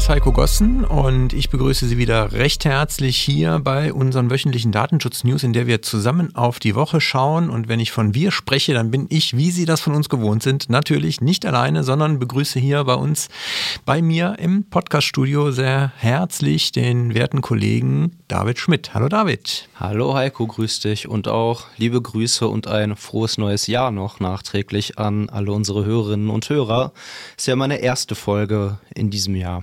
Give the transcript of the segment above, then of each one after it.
Ist Heiko Gossen und ich begrüße Sie wieder recht herzlich hier bei unseren wöchentlichen Datenschutz-News, in der wir zusammen auf die Woche schauen. Und wenn ich von wir spreche, dann bin ich, wie Sie das von uns gewohnt sind, natürlich nicht alleine, sondern begrüße hier bei uns, bei mir im Podcast-Studio sehr herzlich den werten Kollegen David Schmidt. Hallo David. Hallo Heiko, grüß dich und auch liebe Grüße und ein frohes neues Jahr noch nachträglich an alle unsere Hörerinnen und Hörer. Ist ja meine erste Folge in diesem Jahr.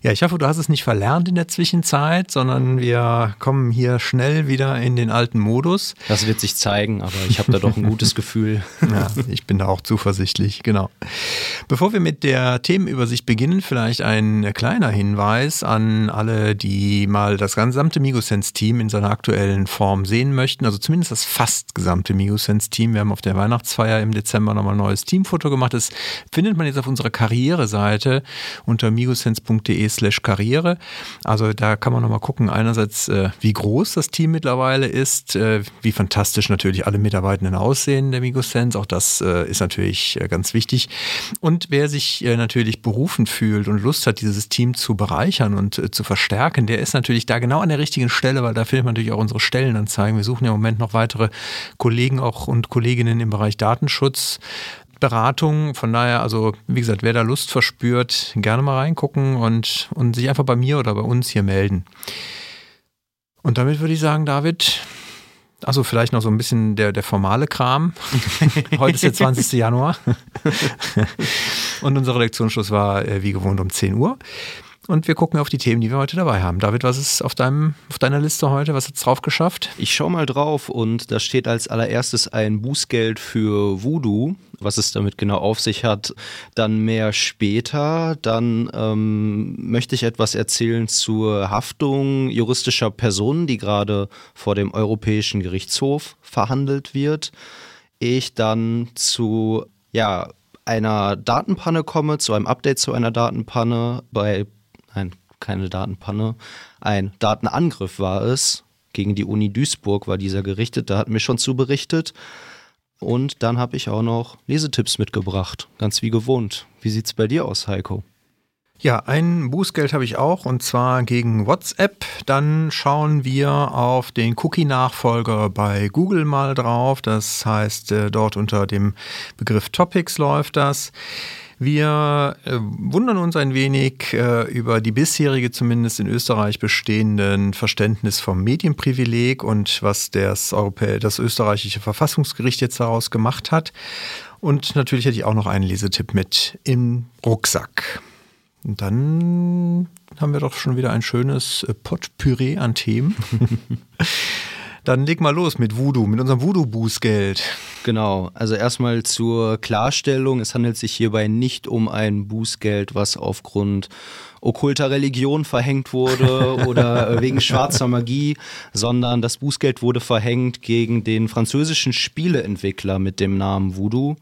Ja, ich hoffe, du hast es nicht verlernt in der Zwischenzeit, sondern wir kommen hier schnell wieder in den alten Modus. Das wird sich zeigen, aber ich habe da doch ein gutes Gefühl. Ja, ich bin da auch zuversichtlich, genau. Bevor wir mit der Themenübersicht beginnen, vielleicht ein kleiner Hinweis an alle, die mal das gesamte Migosense-Team in seiner aktuellen Form sehen möchten, also zumindest das fast gesamte Migosense-Team. Wir haben auf der Weihnachtsfeier im Dezember nochmal ein neues Teamfoto gemacht. Das findet man jetzt auf unserer Karriereseite unter migosense.de slash Karriere. Also da kann man nochmal gucken, einerseits, äh, wie groß das Team mittlerweile ist, äh, wie fantastisch natürlich alle Mitarbeitenden aussehen der Migosense. Auch das äh, ist natürlich ganz wichtig. Und wer sich natürlich berufen fühlt und Lust hat, dieses Team zu bereichern und zu verstärken, der ist natürlich da genau an der richtigen Stelle, weil da findet man natürlich auch unsere Stellenanzeigen. Wir suchen ja im Moment noch weitere Kollegen auch und Kolleginnen im Bereich Datenschutz. Beratung. Von daher, also wie gesagt, wer da Lust verspürt, gerne mal reingucken und, und sich einfach bei mir oder bei uns hier melden. Und damit würde ich sagen, David, also vielleicht noch so ein bisschen der, der formale Kram. Heute ist der 20. Januar. und unser Redaktionsschluss war äh, wie gewohnt um 10 Uhr. Und wir gucken auf die Themen, die wir heute dabei haben. David, was ist auf, deinem, auf deiner Liste heute? Was hat es drauf geschafft? Ich schaue mal drauf und da steht als allererstes ein Bußgeld für Voodoo. Was es damit genau auf sich hat, dann mehr später. Dann ähm, möchte ich etwas erzählen zur Haftung juristischer Personen, die gerade vor dem Europäischen Gerichtshof verhandelt wird. Ich dann zu ja, einer Datenpanne komme, zu einem Update zu einer Datenpanne bei nein, keine Datenpanne, ein Datenangriff war es. Gegen die Uni Duisburg war dieser gerichtet, da hatten wir schon zu berichtet. Und dann habe ich auch noch Lesetipps mitgebracht, ganz wie gewohnt. Wie sieht es bei dir aus, Heiko? Ja, ein Bußgeld habe ich auch und zwar gegen WhatsApp. Dann schauen wir auf den Cookie-Nachfolger bei Google mal drauf. Das heißt, äh, dort unter dem Begriff Topics läuft das. Wir äh, wundern uns ein wenig äh, über die bisherige, zumindest in Österreich bestehenden Verständnis vom Medienprivileg und was das, das österreichische Verfassungsgericht jetzt daraus gemacht hat. Und natürlich hätte ich auch noch einen Lesetipp mit im Rucksack. Und dann haben wir doch schon wieder ein schönes äh, Potpüree an Themen. Dann leg mal los mit Voodoo, mit unserem Voodoo-Bußgeld. Genau, also erstmal zur Klarstellung, es handelt sich hierbei nicht um ein Bußgeld, was aufgrund okkulter Religion verhängt wurde oder wegen schwarzer Magie, sondern das Bußgeld wurde verhängt gegen den französischen Spieleentwickler mit dem Namen Voodoo.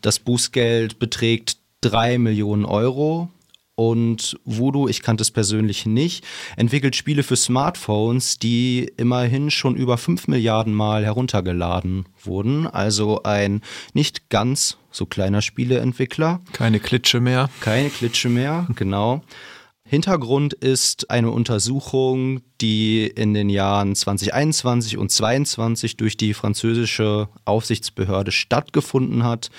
Das Bußgeld beträgt drei Millionen Euro und Voodoo, ich kannte es persönlich nicht, entwickelt Spiele für Smartphones, die immerhin schon über 5 Milliarden Mal heruntergeladen wurden. Also ein nicht ganz so kleiner Spieleentwickler. Keine Klitsche mehr. Keine Klitsche mehr, genau. Hintergrund ist eine Untersuchung, die in den Jahren 2021 und 2022 durch die französische Aufsichtsbehörde stattgefunden hat.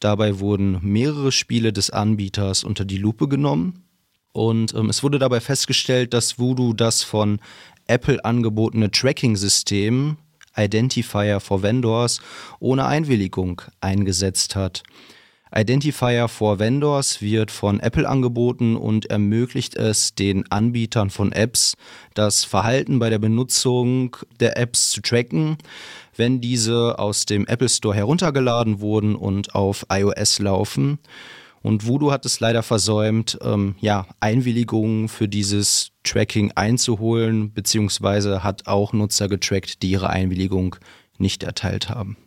Dabei wurden mehrere Spiele des Anbieters unter die Lupe genommen und ähm, es wurde dabei festgestellt, dass Voodoo das von Apple angebotene Tracking-System Identifier for Vendors ohne Einwilligung eingesetzt hat. Identifier for Vendors wird von Apple angeboten und ermöglicht es den Anbietern von Apps, das Verhalten bei der Benutzung der Apps zu tracken wenn diese aus dem Apple Store heruntergeladen wurden und auf iOS laufen. Und Voodoo hat es leider versäumt, ähm, ja, Einwilligungen für dieses Tracking einzuholen, beziehungsweise hat auch Nutzer getrackt, die ihre Einwilligung nicht erteilt haben.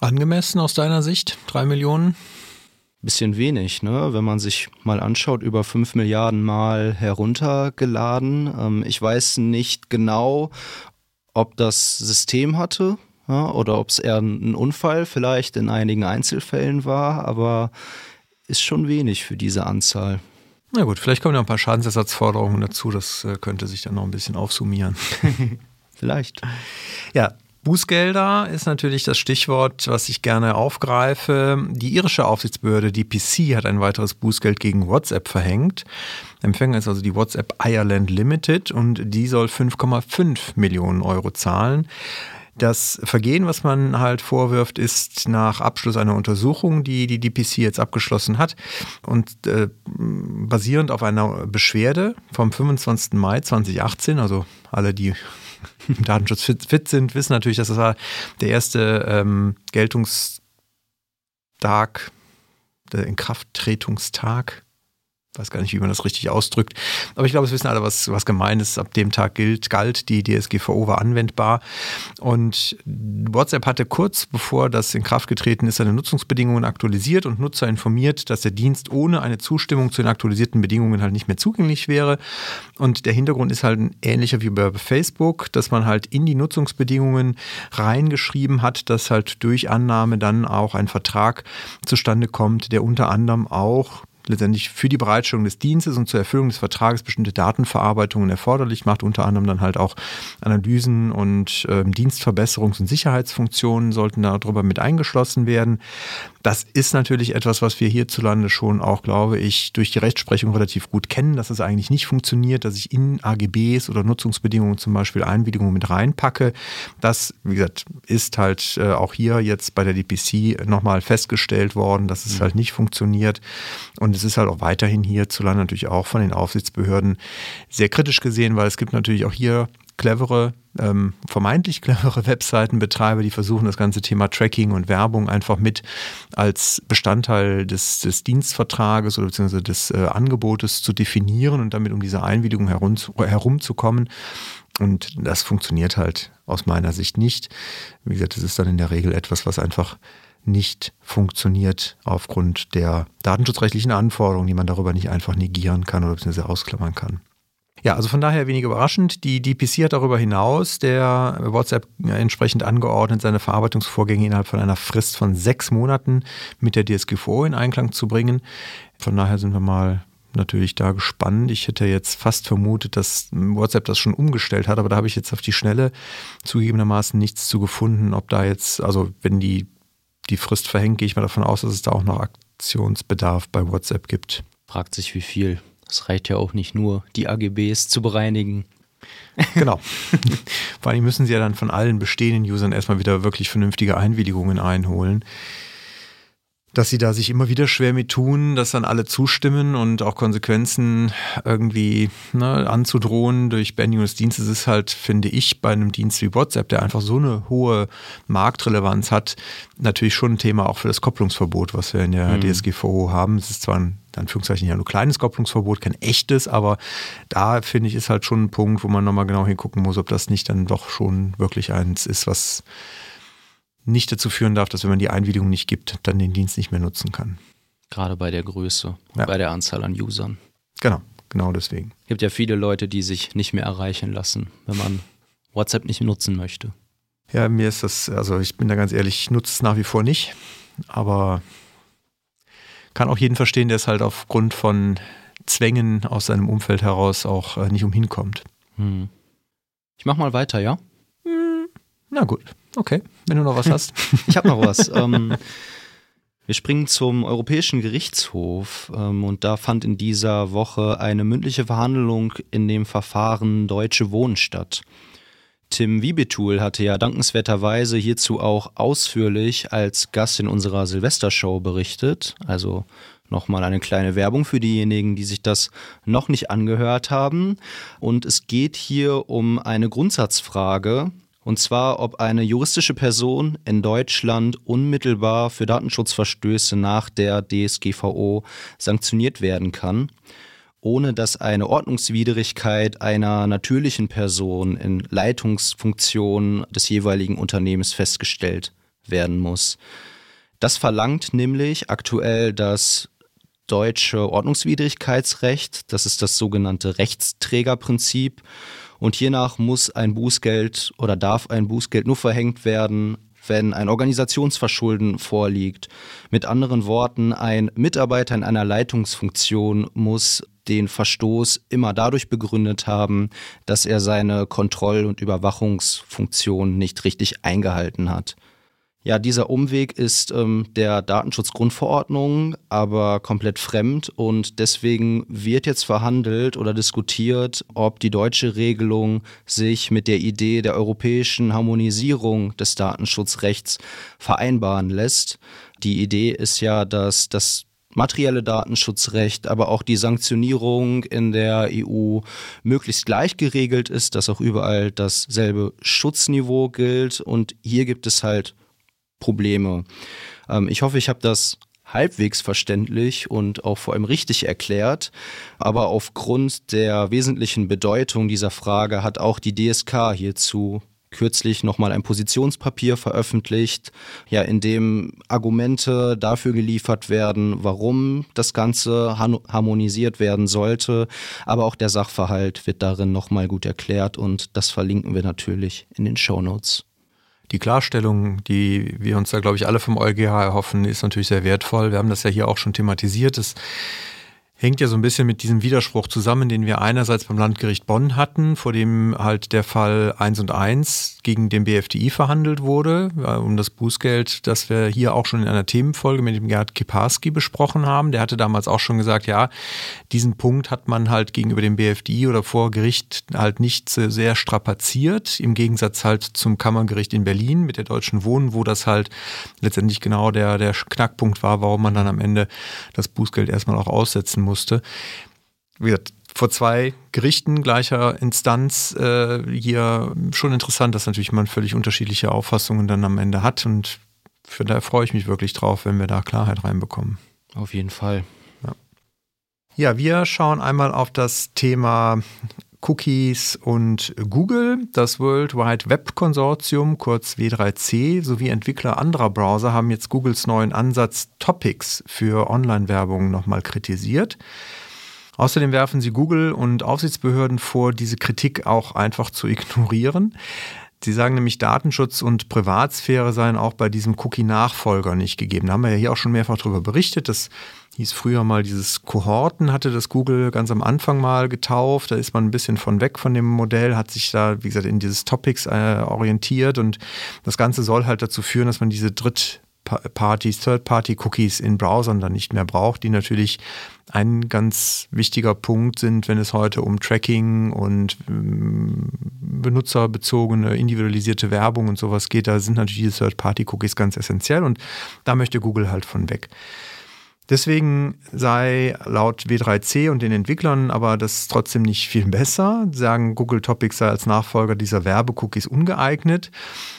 Angemessen aus deiner Sicht? Drei Millionen? bisschen wenig, ne? wenn man sich mal anschaut, über 5 Milliarden Mal heruntergeladen. Ähm, ich weiß nicht genau, ob das System hatte ja, oder ob es eher ein Unfall vielleicht in einigen Einzelfällen war, aber ist schon wenig für diese Anzahl. Na gut, vielleicht kommen ja ein paar Schadensersatzforderungen dazu, das äh, könnte sich dann noch ein bisschen aufsummieren. vielleicht. Ja, Bußgelder ist natürlich das Stichwort, was ich gerne aufgreife. Die irische Aufsichtsbehörde, die PC, hat ein weiteres Bußgeld gegen WhatsApp verhängt. Empfänger ist also die WhatsApp Ireland Limited und die soll 5,5 Millionen Euro zahlen. Das Vergehen, was man halt vorwirft, ist nach Abschluss einer Untersuchung, die die DPC jetzt abgeschlossen hat und äh, basierend auf einer Beschwerde vom 25. Mai 2018, also alle, die im Datenschutz fit, fit, sind, wissen natürlich, dass das war der erste ähm, Geltungstag, der Inkrafttretungstag weiß gar nicht, wie man das richtig ausdrückt. Aber ich glaube, es wissen alle, was, was gemeint ist. Ab dem Tag gilt, galt, die DSGVO war anwendbar. Und WhatsApp hatte kurz bevor das in Kraft getreten ist, seine Nutzungsbedingungen aktualisiert und Nutzer informiert, dass der Dienst ohne eine Zustimmung zu den aktualisierten Bedingungen halt nicht mehr zugänglich wäre. Und der Hintergrund ist halt ein ähnlicher wie bei Facebook, dass man halt in die Nutzungsbedingungen reingeschrieben hat, dass halt durch Annahme dann auch ein Vertrag zustande kommt, der unter anderem auch letztendlich für die Bereitstellung des Dienstes und zur Erfüllung des Vertrages bestimmte Datenverarbeitungen erforderlich macht, unter anderem dann halt auch Analysen und äh, Dienstverbesserungs- und Sicherheitsfunktionen sollten darüber mit eingeschlossen werden. Das ist natürlich etwas, was wir hierzulande schon auch, glaube ich, durch die Rechtsprechung relativ gut kennen, dass es eigentlich nicht funktioniert, dass ich in AGBs oder Nutzungsbedingungen zum Beispiel Einwilligungen mit reinpacke. Das, wie gesagt, ist halt äh, auch hier jetzt bei der DPC nochmal festgestellt worden, dass es mhm. halt nicht funktioniert. Und es ist halt auch weiterhin hierzulande natürlich auch von den Aufsichtsbehörden sehr kritisch gesehen, weil es gibt natürlich auch hier clevere, ähm, vermeintlich clevere Webseitenbetreiber, die versuchen, das ganze Thema Tracking und Werbung einfach mit als Bestandteil des, des Dienstvertrages oder beziehungsweise des äh, Angebotes zu definieren und damit um diese Einwilligung herum, herumzukommen. Und das funktioniert halt aus meiner Sicht nicht. Wie gesagt, das ist dann in der Regel etwas, was einfach nicht funktioniert aufgrund der datenschutzrechtlichen Anforderungen, die man darüber nicht einfach negieren kann oder beziehungsweise ausklammern kann. Ja, also von daher wenig überraschend. Die DPC hat darüber hinaus der WhatsApp entsprechend angeordnet, seine Verarbeitungsvorgänge innerhalb von einer Frist von sechs Monaten mit der DSGVO in Einklang zu bringen. Von daher sind wir mal natürlich da gespannt. Ich hätte jetzt fast vermutet, dass WhatsApp das schon umgestellt hat, aber da habe ich jetzt auf die Schnelle zugegebenermaßen nichts zu gefunden, ob da jetzt, also wenn die die Frist verhängt, gehe ich mal davon aus, dass es da auch noch Aktionsbedarf bei WhatsApp gibt. Fragt sich wie viel. Es reicht ja auch nicht nur, die AGBs zu bereinigen. Genau. Vor allem müssen sie ja dann von allen bestehenden Usern erstmal wieder wirklich vernünftige Einwilligungen einholen dass sie da sich immer wieder schwer mit tun, dass dann alle zustimmen und auch Konsequenzen irgendwie ne, anzudrohen durch Beendigung des Dienstes ist halt, finde ich, bei einem Dienst wie WhatsApp, der einfach so eine hohe Marktrelevanz hat, natürlich schon ein Thema auch für das Kopplungsverbot, was wir in der mhm. DSGVO haben. Es ist zwar ein in Anführungszeichen ja nur kleines Kopplungsverbot, kein echtes, aber da finde ich ist halt schon ein Punkt, wo man nochmal genau hingucken muss, ob das nicht dann doch schon wirklich eins ist, was nicht dazu führen darf, dass wenn man die Einwilligung nicht gibt, dann den Dienst nicht mehr nutzen kann. Gerade bei der Größe, ja. bei der Anzahl an Usern. Genau, genau deswegen. Es gibt ja viele Leute, die sich nicht mehr erreichen lassen, wenn man WhatsApp nicht nutzen möchte. Ja, mir ist das, also ich bin da ganz ehrlich, ich nutze es nach wie vor nicht, aber kann auch jeden verstehen, der es halt aufgrund von Zwängen aus seinem Umfeld heraus auch äh, nicht umhin kommt. Hm. Ich mach mal weiter, ja? Hm, na gut. Okay, wenn du noch was hast. ich habe noch was. ähm, wir springen zum Europäischen Gerichtshof ähm, und da fand in dieser Woche eine mündliche Verhandlung in dem Verfahren Deutsche Wohnen statt. Tim Wiebetul hatte ja dankenswerterweise hierzu auch ausführlich als Gast in unserer Silvestershow berichtet. Also nochmal eine kleine Werbung für diejenigen, die sich das noch nicht angehört haben. Und es geht hier um eine Grundsatzfrage, und zwar, ob eine juristische Person in Deutschland unmittelbar für Datenschutzverstöße nach der DSGVO sanktioniert werden kann, ohne dass eine Ordnungswidrigkeit einer natürlichen Person in Leitungsfunktion des jeweiligen Unternehmens festgestellt werden muss. Das verlangt nämlich aktuell das deutsche Ordnungswidrigkeitsrecht. Das ist das sogenannte Rechtsträgerprinzip. Und hiernach muss ein Bußgeld oder darf ein Bußgeld nur verhängt werden, wenn ein Organisationsverschulden vorliegt. Mit anderen Worten, ein Mitarbeiter in einer Leitungsfunktion muss den Verstoß immer dadurch begründet haben, dass er seine Kontroll- und Überwachungsfunktion nicht richtig eingehalten hat. Ja, dieser Umweg ist ähm, der Datenschutzgrundverordnung aber komplett fremd und deswegen wird jetzt verhandelt oder diskutiert, ob die deutsche Regelung sich mit der Idee der europäischen Harmonisierung des Datenschutzrechts vereinbaren lässt. Die Idee ist ja, dass das materielle Datenschutzrecht, aber auch die Sanktionierung in der EU möglichst gleich geregelt ist, dass auch überall dasselbe Schutzniveau gilt und hier gibt es halt Probleme. Ähm, ich hoffe, ich habe das halbwegs verständlich und auch vor allem richtig erklärt. Aber aufgrund der wesentlichen Bedeutung dieser Frage hat auch die DSK hierzu kürzlich nochmal ein Positionspapier veröffentlicht, ja, in dem Argumente dafür geliefert werden, warum das Ganze harmonisiert werden sollte. Aber auch der Sachverhalt wird darin nochmal gut erklärt und das verlinken wir natürlich in den Show Notes die Klarstellung, die wir uns da, glaube ich, alle vom EuGH erhoffen, ist natürlich sehr wertvoll. Wir haben das ja hier auch schon thematisiert. Es hängt ja so ein bisschen mit diesem Widerspruch zusammen, den wir einerseits beim Landgericht Bonn hatten, vor dem halt der Fall 1 und 1 gegen den BFDI verhandelt wurde, um das Bußgeld, das wir hier auch schon in einer Themenfolge mit dem Gerhard Kiparski besprochen haben. Der hatte damals auch schon gesagt, ja, diesen Punkt hat man halt gegenüber dem BFDI oder vor Gericht halt nicht sehr strapaziert, im Gegensatz halt zum Kammergericht in Berlin mit der Deutschen Wohnen, wo das halt letztendlich genau der, der Knackpunkt war, warum man dann am Ende das Bußgeld erstmal auch aussetzen muss musste. Wie gesagt, vor zwei Gerichten gleicher Instanz äh, hier schon interessant, dass natürlich man völlig unterschiedliche Auffassungen dann am Ende hat und für daher freue ich mich wirklich drauf, wenn wir da Klarheit reinbekommen. Auf jeden Fall. Ja. ja, wir schauen einmal auf das Thema Cookies und Google. Das World Wide Web Konsortium, kurz W3C, sowie Entwickler anderer Browser haben jetzt Googles neuen Ansatz Topics für Online-Werbung nochmal kritisiert. Außerdem werfen sie Google und Aufsichtsbehörden vor, diese Kritik auch einfach zu ignorieren. Sie sagen nämlich, Datenschutz und Privatsphäre seien auch bei diesem Cookie-Nachfolger nicht gegeben. Da haben wir ja hier auch schon mehrfach darüber berichtet. Das hieß früher mal dieses Kohorten, hatte das Google ganz am Anfang mal getauft. Da ist man ein bisschen von weg von dem Modell, hat sich da, wie gesagt, in dieses Topics äh, orientiert und das Ganze soll halt dazu führen, dass man diese Dritt- Parties, Third-Party-Cookies in Browsern dann nicht mehr braucht, die natürlich ein ganz wichtiger Punkt sind, wenn es heute um Tracking und ähm, benutzerbezogene, individualisierte Werbung und sowas geht. Da sind natürlich diese Third-Party-Cookies ganz essentiell und da möchte Google halt von weg. Deswegen sei laut W3C und den Entwicklern aber das trotzdem nicht viel besser. Sagen, Google Topics sei als Nachfolger dieser Werbecookies ungeeignet,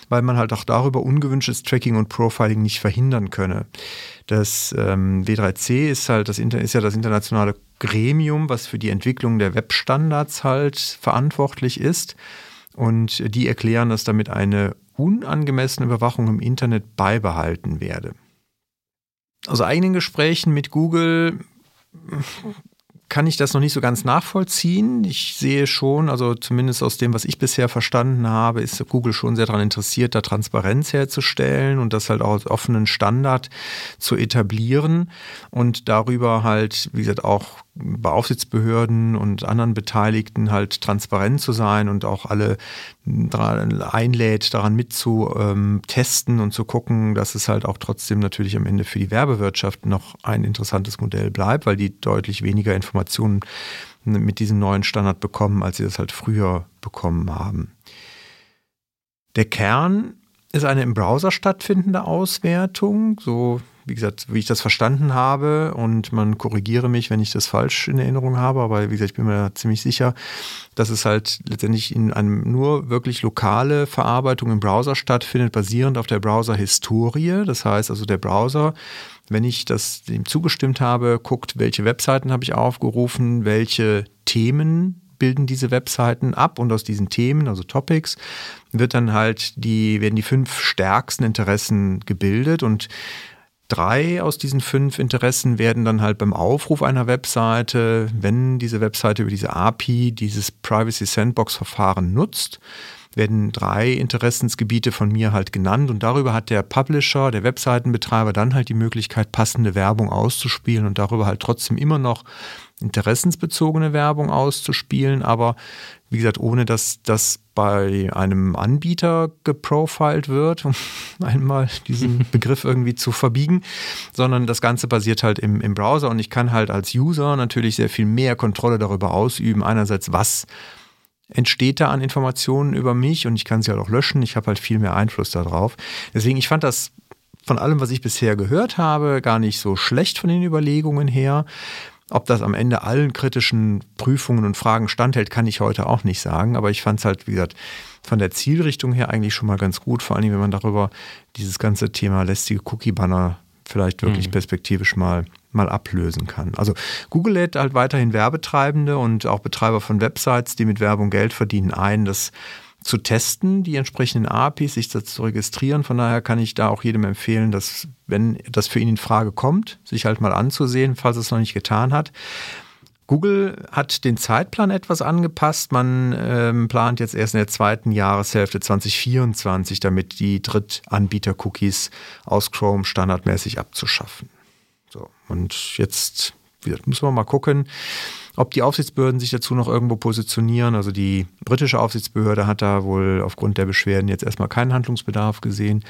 weil man halt auch darüber ungewünschtes Tracking und Profiling nicht verhindern könne. Das ähm, W3C ist halt das ist ja das internationale Gremium, was für die Entwicklung der Webstandards halt verantwortlich ist. Und die erklären, dass damit eine unangemessene Überwachung im Internet beibehalten werde aus eigenen Gesprächen mit Google kann ich das noch nicht so ganz nachvollziehen. Ich sehe schon, also zumindest aus dem, was ich bisher verstanden habe, ist Google schon sehr daran interessiert, da Transparenz herzustellen und das halt auch als offenen Standard zu etablieren und darüber halt, wie gesagt, auch bei Aufsichtsbehörden und anderen Beteiligten halt transparent zu sein und auch alle einlädt, daran mitzutesten und zu gucken, dass es halt auch trotzdem natürlich am Ende für die Werbewirtschaft noch ein interessantes Modell bleibt, weil die deutlich weniger Informationen mit diesem neuen Standard bekommen, als sie das halt früher bekommen haben. Der Kern ist eine im Browser stattfindende Auswertung, so wie gesagt, wie ich das verstanden habe und man korrigiere mich, wenn ich das falsch in Erinnerung habe, aber wie gesagt, ich bin mir da ziemlich sicher, dass es halt letztendlich in einem nur wirklich lokale Verarbeitung im Browser stattfindet, basierend auf der Browser-Historie. Das heißt also, der Browser, wenn ich das dem zugestimmt habe, guckt, welche Webseiten habe ich aufgerufen, welche Themen bilden diese Webseiten ab und aus diesen Themen, also Topics, wird dann halt die, werden die fünf stärksten Interessen gebildet und Drei aus diesen fünf Interessen werden dann halt beim Aufruf einer Webseite, wenn diese Webseite über diese API dieses Privacy Sandbox Verfahren nutzt, werden drei Interessensgebiete von mir halt genannt und darüber hat der Publisher, der Webseitenbetreiber dann halt die Möglichkeit, passende Werbung auszuspielen und darüber halt trotzdem immer noch interessensbezogene Werbung auszuspielen, aber wie gesagt, ohne dass das bei einem Anbieter geprofiled wird, um einmal diesen Begriff irgendwie zu verbiegen, sondern das Ganze basiert halt im, im Browser und ich kann halt als User natürlich sehr viel mehr Kontrolle darüber ausüben. Einerseits, was entsteht da an Informationen über mich und ich kann sie halt auch löschen. Ich habe halt viel mehr Einfluss darauf. Deswegen, ich fand das von allem, was ich bisher gehört habe, gar nicht so schlecht von den Überlegungen her. Ob das am Ende allen kritischen Prüfungen und Fragen standhält, kann ich heute auch nicht sagen. Aber ich fand es halt, wie gesagt, von der Zielrichtung her eigentlich schon mal ganz gut. Vor allem, wenn man darüber dieses ganze Thema lästige Cookie-Banner vielleicht wirklich mhm. perspektivisch mal, mal ablösen kann. Also Google lädt halt weiterhin Werbetreibende und auch Betreiber von Websites, die mit Werbung Geld verdienen, ein, das zu testen, die entsprechenden APIs, sich das zu registrieren. Von daher kann ich da auch jedem empfehlen, dass, wenn das für ihn in Frage kommt, sich halt mal anzusehen, falls es noch nicht getan hat. Google hat den Zeitplan etwas angepasst. Man ähm, plant jetzt erst in der zweiten Jahreshälfte 2024 damit, die Drittanbieter-Cookies aus Chrome standardmäßig abzuschaffen. So, und jetzt müssen wir mal gucken, ob die Aufsichtsbehörden sich dazu noch irgendwo positionieren. Also die britische Aufsichtsbehörde hat da wohl aufgrund der Beschwerden jetzt erstmal keinen Handlungsbedarf gesehen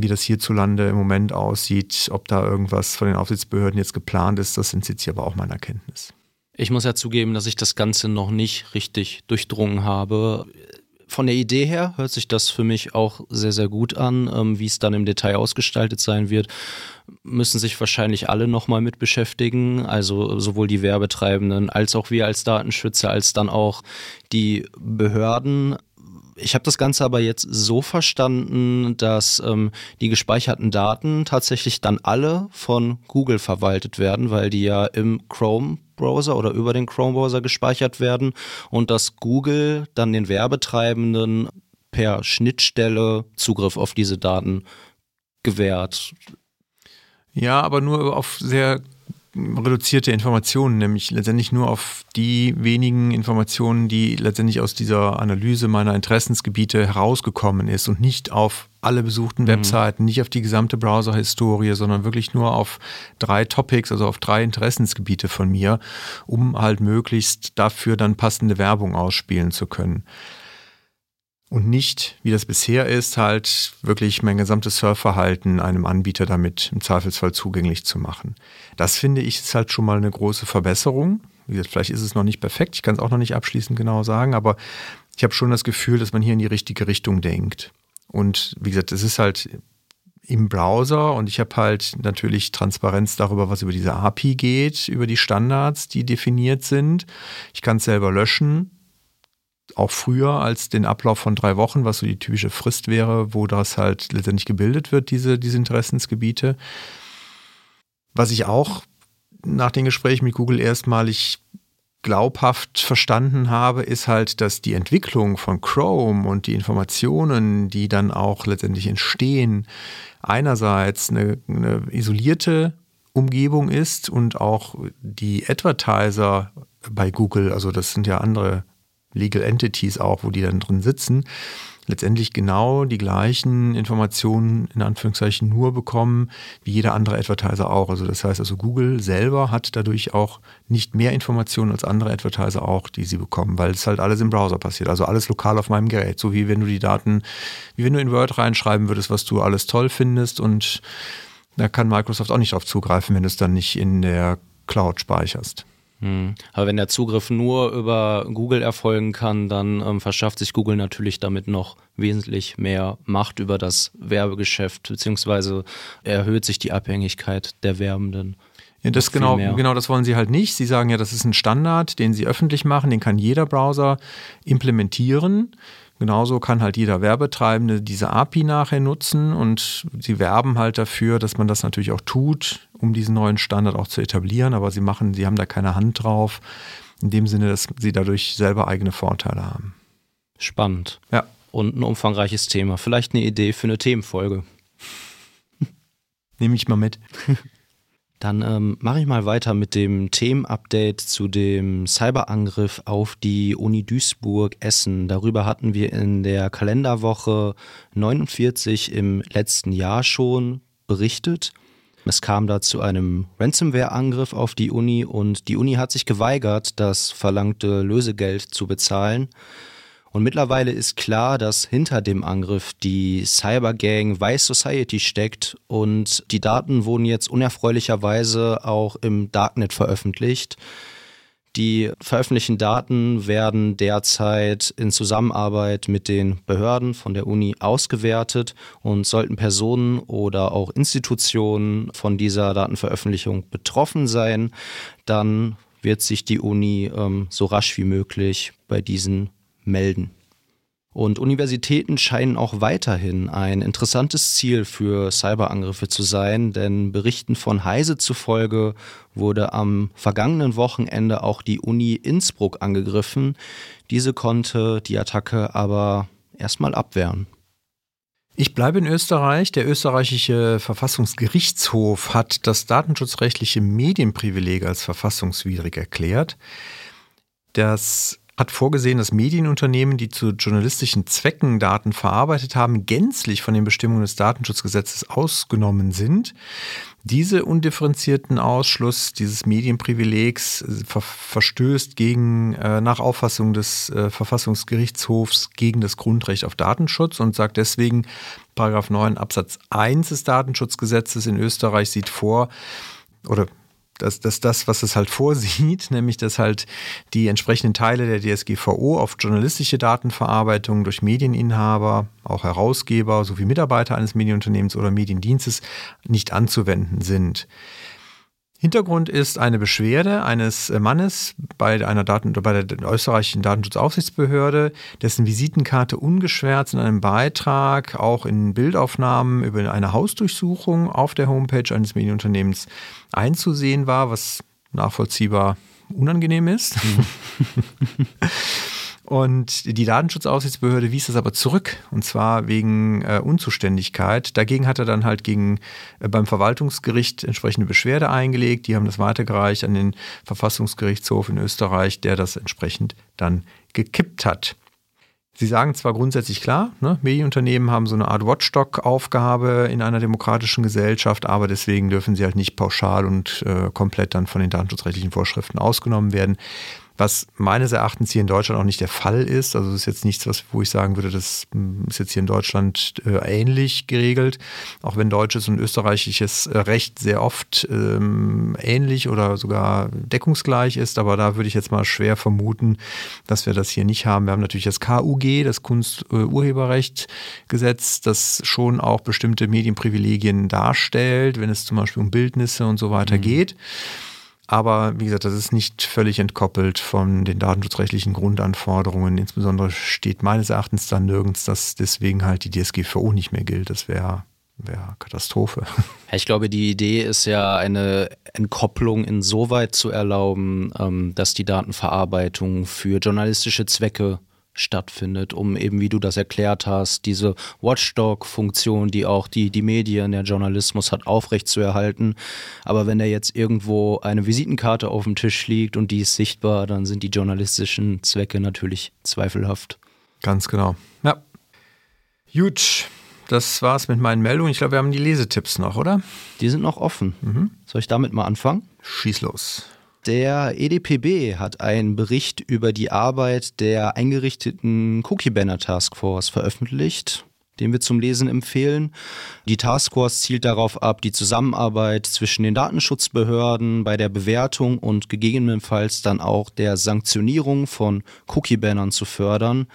wie das hierzulande im Moment aussieht, ob da irgendwas von den Aufsichtsbehörden jetzt geplant ist, das entzieht sich aber auch meiner Kenntnis. Ich muss ja zugeben, dass ich das Ganze noch nicht richtig durchdrungen habe. Von der Idee her hört sich das für mich auch sehr, sehr gut an. Ähm, wie es dann im Detail ausgestaltet sein wird, müssen sich wahrscheinlich alle nochmal mit beschäftigen. Also sowohl die Werbetreibenden als auch wir als Datenschützer, als dann auch die Behörden ich habe das Ganze aber jetzt so verstanden, dass ähm, die gespeicherten Daten tatsächlich dann alle von Google verwaltet werden, weil die ja im Chrome-Browser oder über den Chrome-Browser gespeichert werden und dass Google dann den Werbetreibenden per Schnittstelle Zugriff auf diese Daten gewährt. Ja, aber nur auf sehr reduzierte Informationen, nämlich letztendlich nur auf die wenigen Informationen, die letztendlich aus dieser Analyse meiner Interessensgebiete herausgekommen ist und nicht auf alle besuchten mhm. Webseiten, nicht auf die gesamte Browser-Historie, sondern wirklich nur auf drei Topics, also auf drei Interessensgebiete von mir, um halt möglichst dafür dann passende Werbung ausspielen zu können und nicht, wie das bisher ist, halt wirklich mein gesamtes Surfverhalten einem Anbieter damit im Zweifelsfall zugänglich zu machen. Das finde ich ist halt schon mal eine große Verbesserung. Wie gesagt, vielleicht ist es noch nicht perfekt, ich kann es auch noch nicht abschließend genau sagen, aber ich habe schon das Gefühl, dass man hier in die richtige Richtung denkt. Und wie gesagt, es ist halt im Browser und ich habe halt natürlich Transparenz darüber, was über diese API geht, über die Standards, die definiert sind. Ich kann es selber löschen auch früher als den Ablauf von drei Wochen, was so die typische Frist wäre, wo das halt letztendlich gebildet wird, diese, diese Interessensgebiete. Was ich auch nach den Gesprächen mit Google erstmalig glaubhaft verstanden habe, ist halt, dass die Entwicklung von Chrome und die Informationen, die dann auch letztendlich entstehen, einerseits eine, eine isolierte Umgebung ist und auch die Advertiser bei Google, also das sind ja andere Legal Entities auch, wo die dann drin sitzen, letztendlich genau die gleichen Informationen in Anführungszeichen nur bekommen wie jeder andere Advertiser auch. Also das heißt also Google selber hat dadurch auch nicht mehr Informationen als andere Advertiser auch, die sie bekommen, weil es halt alles im Browser passiert. Also alles lokal auf meinem Gerät. So wie wenn du die Daten, wie wenn du in Word reinschreiben würdest, was du alles toll findest und da kann Microsoft auch nicht drauf zugreifen, wenn du es dann nicht in der Cloud speicherst. Hm. Aber wenn der Zugriff nur über Google erfolgen kann, dann ähm, verschafft sich Google natürlich damit noch wesentlich mehr Macht über das Werbegeschäft, beziehungsweise erhöht sich die Abhängigkeit der Werbenden. Ja, das genau, genau, das wollen sie halt nicht. Sie sagen ja, das ist ein Standard, den sie öffentlich machen, den kann jeder Browser implementieren. Genauso kann halt jeder Werbetreibende diese API nachher nutzen und sie werben halt dafür, dass man das natürlich auch tut, um diesen neuen Standard auch zu etablieren, aber sie machen, sie haben da keine Hand drauf, in dem Sinne, dass sie dadurch selber eigene Vorteile haben. Spannend. Ja. Und ein umfangreiches Thema. Vielleicht eine Idee für eine Themenfolge. Nehme ich mal mit. Dann ähm, mache ich mal weiter mit dem Themenupdate zu dem Cyberangriff auf die Uni Duisburg-Essen. Darüber hatten wir in der Kalenderwoche 49 im letzten Jahr schon berichtet. Es kam da zu einem Ransomware-Angriff auf die Uni und die Uni hat sich geweigert, das verlangte Lösegeld zu bezahlen. Und mittlerweile ist klar, dass hinter dem Angriff die Cybergang Vice Society steckt und die Daten wurden jetzt unerfreulicherweise auch im Darknet veröffentlicht. Die veröffentlichten Daten werden derzeit in Zusammenarbeit mit den Behörden von der Uni ausgewertet und sollten Personen oder auch Institutionen von dieser Datenveröffentlichung betroffen sein, dann wird sich die Uni ähm, so rasch wie möglich bei diesen melden. Und Universitäten scheinen auch weiterhin ein interessantes Ziel für Cyberangriffe zu sein, denn Berichten von Heise zufolge wurde am vergangenen Wochenende auch die Uni Innsbruck angegriffen. Diese konnte die Attacke aber erstmal abwehren. Ich bleibe in Österreich. Der österreichische Verfassungsgerichtshof hat das datenschutzrechtliche Medienprivileg als verfassungswidrig erklärt. Das hat vorgesehen, dass Medienunternehmen, die zu journalistischen Zwecken Daten verarbeitet haben, gänzlich von den Bestimmungen des Datenschutzgesetzes ausgenommen sind. Diese undifferenzierten Ausschluss dieses Medienprivilegs äh, ver verstößt gegen, äh, nach Auffassung des äh, Verfassungsgerichtshofs gegen das Grundrecht auf Datenschutz und sagt deswegen, Paragraph 9 Absatz 1 des Datenschutzgesetzes in Österreich sieht vor, oder dass, dass das, was es halt vorsieht, nämlich dass halt die entsprechenden Teile der DSGVO auf journalistische Datenverarbeitung durch Medieninhaber, auch Herausgeber sowie Mitarbeiter eines Medienunternehmens oder Mediendienstes nicht anzuwenden sind. Hintergrund ist eine Beschwerde eines Mannes bei einer Daten, bei der österreichischen Datenschutzaufsichtsbehörde, dessen Visitenkarte ungeschwärzt in einem Beitrag, auch in Bildaufnahmen über eine Hausdurchsuchung auf der Homepage eines Medienunternehmens einzusehen war, was nachvollziehbar unangenehm ist. Und die Datenschutzaufsichtsbehörde wies das aber zurück, und zwar wegen äh, Unzuständigkeit. Dagegen hat er dann halt gegen, äh, beim Verwaltungsgericht entsprechende Beschwerde eingelegt. Die haben das weitergereicht an den Verfassungsgerichtshof in Österreich, der das entsprechend dann gekippt hat. Sie sagen zwar grundsätzlich klar, ne, Medienunternehmen haben so eine Art Watchdog-Aufgabe in einer demokratischen Gesellschaft, aber deswegen dürfen sie halt nicht pauschal und äh, komplett dann von den datenschutzrechtlichen Vorschriften ausgenommen werden was meines Erachtens hier in Deutschland auch nicht der Fall ist. Also es ist jetzt nichts, was, wo ich sagen würde, das hm, ist jetzt hier in Deutschland äh, ähnlich geregelt, auch wenn deutsches und österreichisches äh, Recht sehr oft ähm, ähnlich oder sogar deckungsgleich ist. Aber da würde ich jetzt mal schwer vermuten, dass wir das hier nicht haben. Wir haben natürlich das KUG, das Kunsturheberrechtgesetz, das schon auch bestimmte Medienprivilegien darstellt, wenn es zum Beispiel um Bildnisse und so weiter mhm. geht. Aber wie gesagt, das ist nicht völlig entkoppelt von den datenschutzrechtlichen Grundanforderungen. Insbesondere steht meines Erachtens dann nirgends, dass deswegen halt die DSGVO nicht mehr gilt. Das wäre wäre Katastrophe. Ich glaube, die Idee ist ja eine Entkopplung insoweit zu erlauben, ähm, dass die Datenverarbeitung für journalistische Zwecke stattfindet, um eben, wie du das erklärt hast, diese Watchdog-Funktion, die auch die, die Medien, der Journalismus hat, aufrechtzuerhalten. Aber wenn da jetzt irgendwo eine Visitenkarte auf dem Tisch liegt und die ist sichtbar, dann sind die journalistischen Zwecke natürlich zweifelhaft. Ganz genau. Ja. Gut. Das war's mit meinen Meldungen. Ich glaube, wir haben die Lesetipps noch, oder? Die sind noch offen. Mhm. Soll ich damit mal anfangen? Schieß los. Der EDPB hat einen Bericht über die Arbeit der eingerichteten Cookie Banner Task Force veröffentlicht den wir zum Lesen empfehlen. Die Taskforce zielt darauf ab, die Zusammenarbeit zwischen den Datenschutzbehörden bei der Bewertung und gegebenenfalls dann auch der Sanktionierung von Cookie-Bannern zu fördern.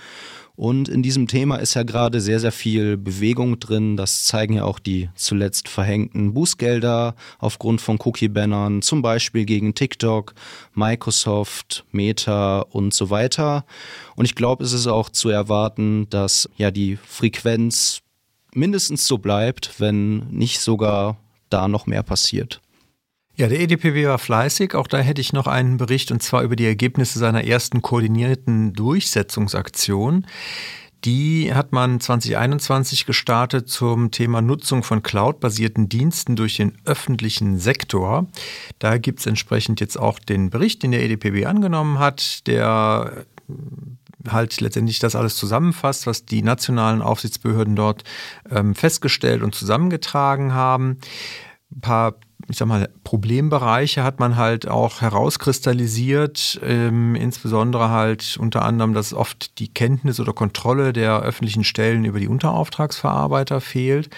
Und in diesem Thema ist ja gerade sehr, sehr viel Bewegung drin. Das zeigen ja auch die zuletzt verhängten Bußgelder aufgrund von Cookie-Bannern, zum Beispiel gegen TikTok, Microsoft, Meta und so weiter. Und ich glaube, es ist auch zu erwarten, dass ja die Frequenz mindestens so bleibt, wenn nicht sogar da noch mehr passiert. Ja, der EDPW war fleißig. Auch da hätte ich noch einen Bericht und zwar über die Ergebnisse seiner ersten koordinierten Durchsetzungsaktion. Die hat man 2021 gestartet zum Thema Nutzung von Cloud-basierten Diensten durch den öffentlichen Sektor. Da gibt es entsprechend jetzt auch den Bericht, den der EDPB angenommen hat, der halt letztendlich das alles zusammenfasst, was die nationalen Aufsichtsbehörden dort ähm, festgestellt und zusammengetragen haben. Ein paar ich sag mal, Problembereiche hat man halt auch herauskristallisiert, ähm, insbesondere halt unter anderem, dass oft die Kenntnis oder Kontrolle der öffentlichen Stellen über die Unterauftragsverarbeiter fehlt.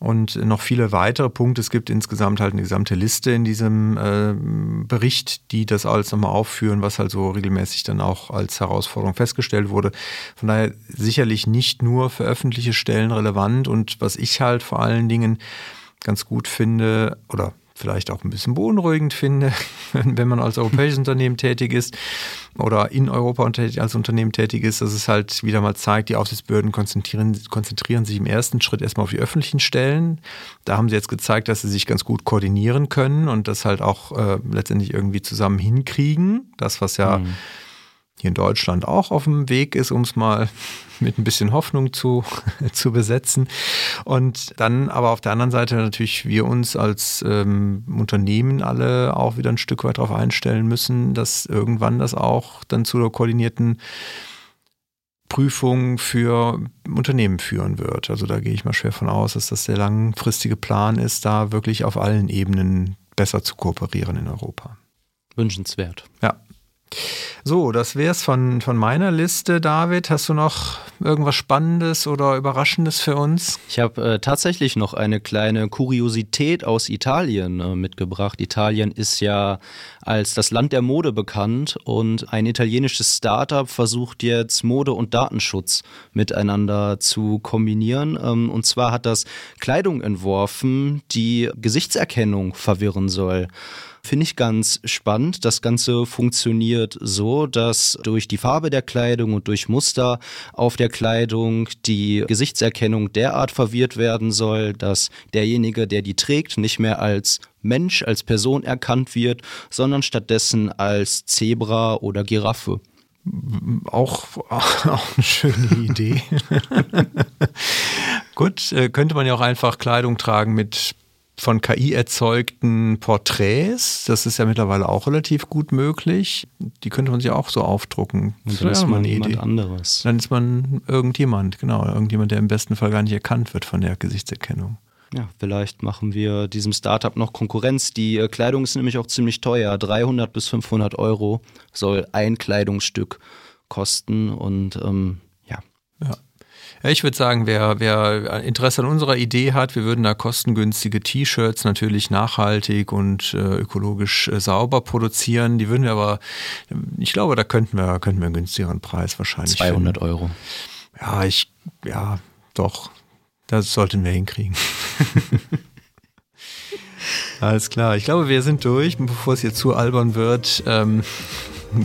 Und noch viele weitere Punkte. Es gibt insgesamt halt eine gesamte Liste in diesem äh, Bericht, die das alles nochmal aufführen, was halt so regelmäßig dann auch als Herausforderung festgestellt wurde. Von daher sicherlich nicht nur für öffentliche Stellen relevant und was ich halt vor allen Dingen ganz gut finde oder vielleicht auch ein bisschen beunruhigend finde, wenn man als europäisches Unternehmen tätig ist oder in Europa als Unternehmen tätig ist, dass es halt wieder mal zeigt, die Aufsichtsbehörden konzentrieren, konzentrieren sich im ersten Schritt erstmal auf die öffentlichen Stellen. Da haben sie jetzt gezeigt, dass sie sich ganz gut koordinieren können und das halt auch äh, letztendlich irgendwie zusammen hinkriegen. Das, was ja mhm hier in Deutschland auch auf dem Weg ist, um es mal mit ein bisschen Hoffnung zu, zu besetzen. Und dann aber auf der anderen Seite natürlich wir uns als ähm, Unternehmen alle auch wieder ein Stück weit darauf einstellen müssen, dass irgendwann das auch dann zu einer koordinierten Prüfung für Unternehmen führen wird. Also da gehe ich mal schwer von aus, dass das der langfristige Plan ist, da wirklich auf allen Ebenen besser zu kooperieren in Europa. Wünschenswert. Ja. So, das wäre es von, von meiner Liste. David, hast du noch irgendwas Spannendes oder Überraschendes für uns? Ich habe äh, tatsächlich noch eine kleine Kuriosität aus Italien äh, mitgebracht. Italien ist ja als das Land der Mode bekannt und ein italienisches Startup versucht jetzt Mode und Datenschutz miteinander zu kombinieren. Ähm, und zwar hat das Kleidung entworfen, die Gesichtserkennung verwirren soll. Finde ich ganz spannend. Das Ganze funktioniert so, dass durch die Farbe der Kleidung und durch Muster auf der Kleidung die Gesichtserkennung derart verwirrt werden soll, dass derjenige, der die trägt, nicht mehr als Mensch, als Person erkannt wird, sondern stattdessen als Zebra oder Giraffe. Auch, auch eine schöne Idee. Gut, äh, könnte man ja auch einfach Kleidung tragen mit von KI erzeugten Porträts. Das ist ja mittlerweile auch relativ gut möglich. Die könnte man sich auch so aufdrucken. Und dann ist man jemand anderes. Dann ist man irgendjemand, genau. Irgendjemand, der im besten Fall gar nicht erkannt wird von der Gesichtserkennung. Ja, vielleicht machen wir diesem Startup noch Konkurrenz. Die äh, Kleidung ist nämlich auch ziemlich teuer. 300 bis 500 Euro soll ein Kleidungsstück kosten und ähm, ja. Ja, ich würde sagen, wer, wer Interesse an unserer Idee hat, wir würden da kostengünstige T-Shirts natürlich nachhaltig und äh, ökologisch äh, sauber produzieren. Die würden wir aber, ich glaube, da könnten wir, könnten wir einen günstigeren Preis wahrscheinlich. 200 finden. Euro. Ja, ich, ja, doch. Das sollten wir hinkriegen. Alles klar. Ich glaube, wir sind durch. Bevor es hier zu albern wird, ähm,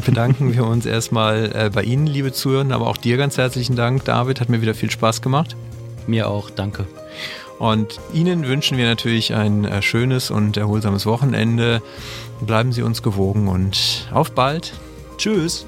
bedanken wir uns erstmal äh, bei Ihnen, liebe Zuhörer, aber auch dir ganz herzlichen Dank, David. Hat mir wieder viel Spaß gemacht. Mir auch, danke. Und Ihnen wünschen wir natürlich ein äh, schönes und erholsames Wochenende. Bleiben Sie uns gewogen und auf bald. Tschüss.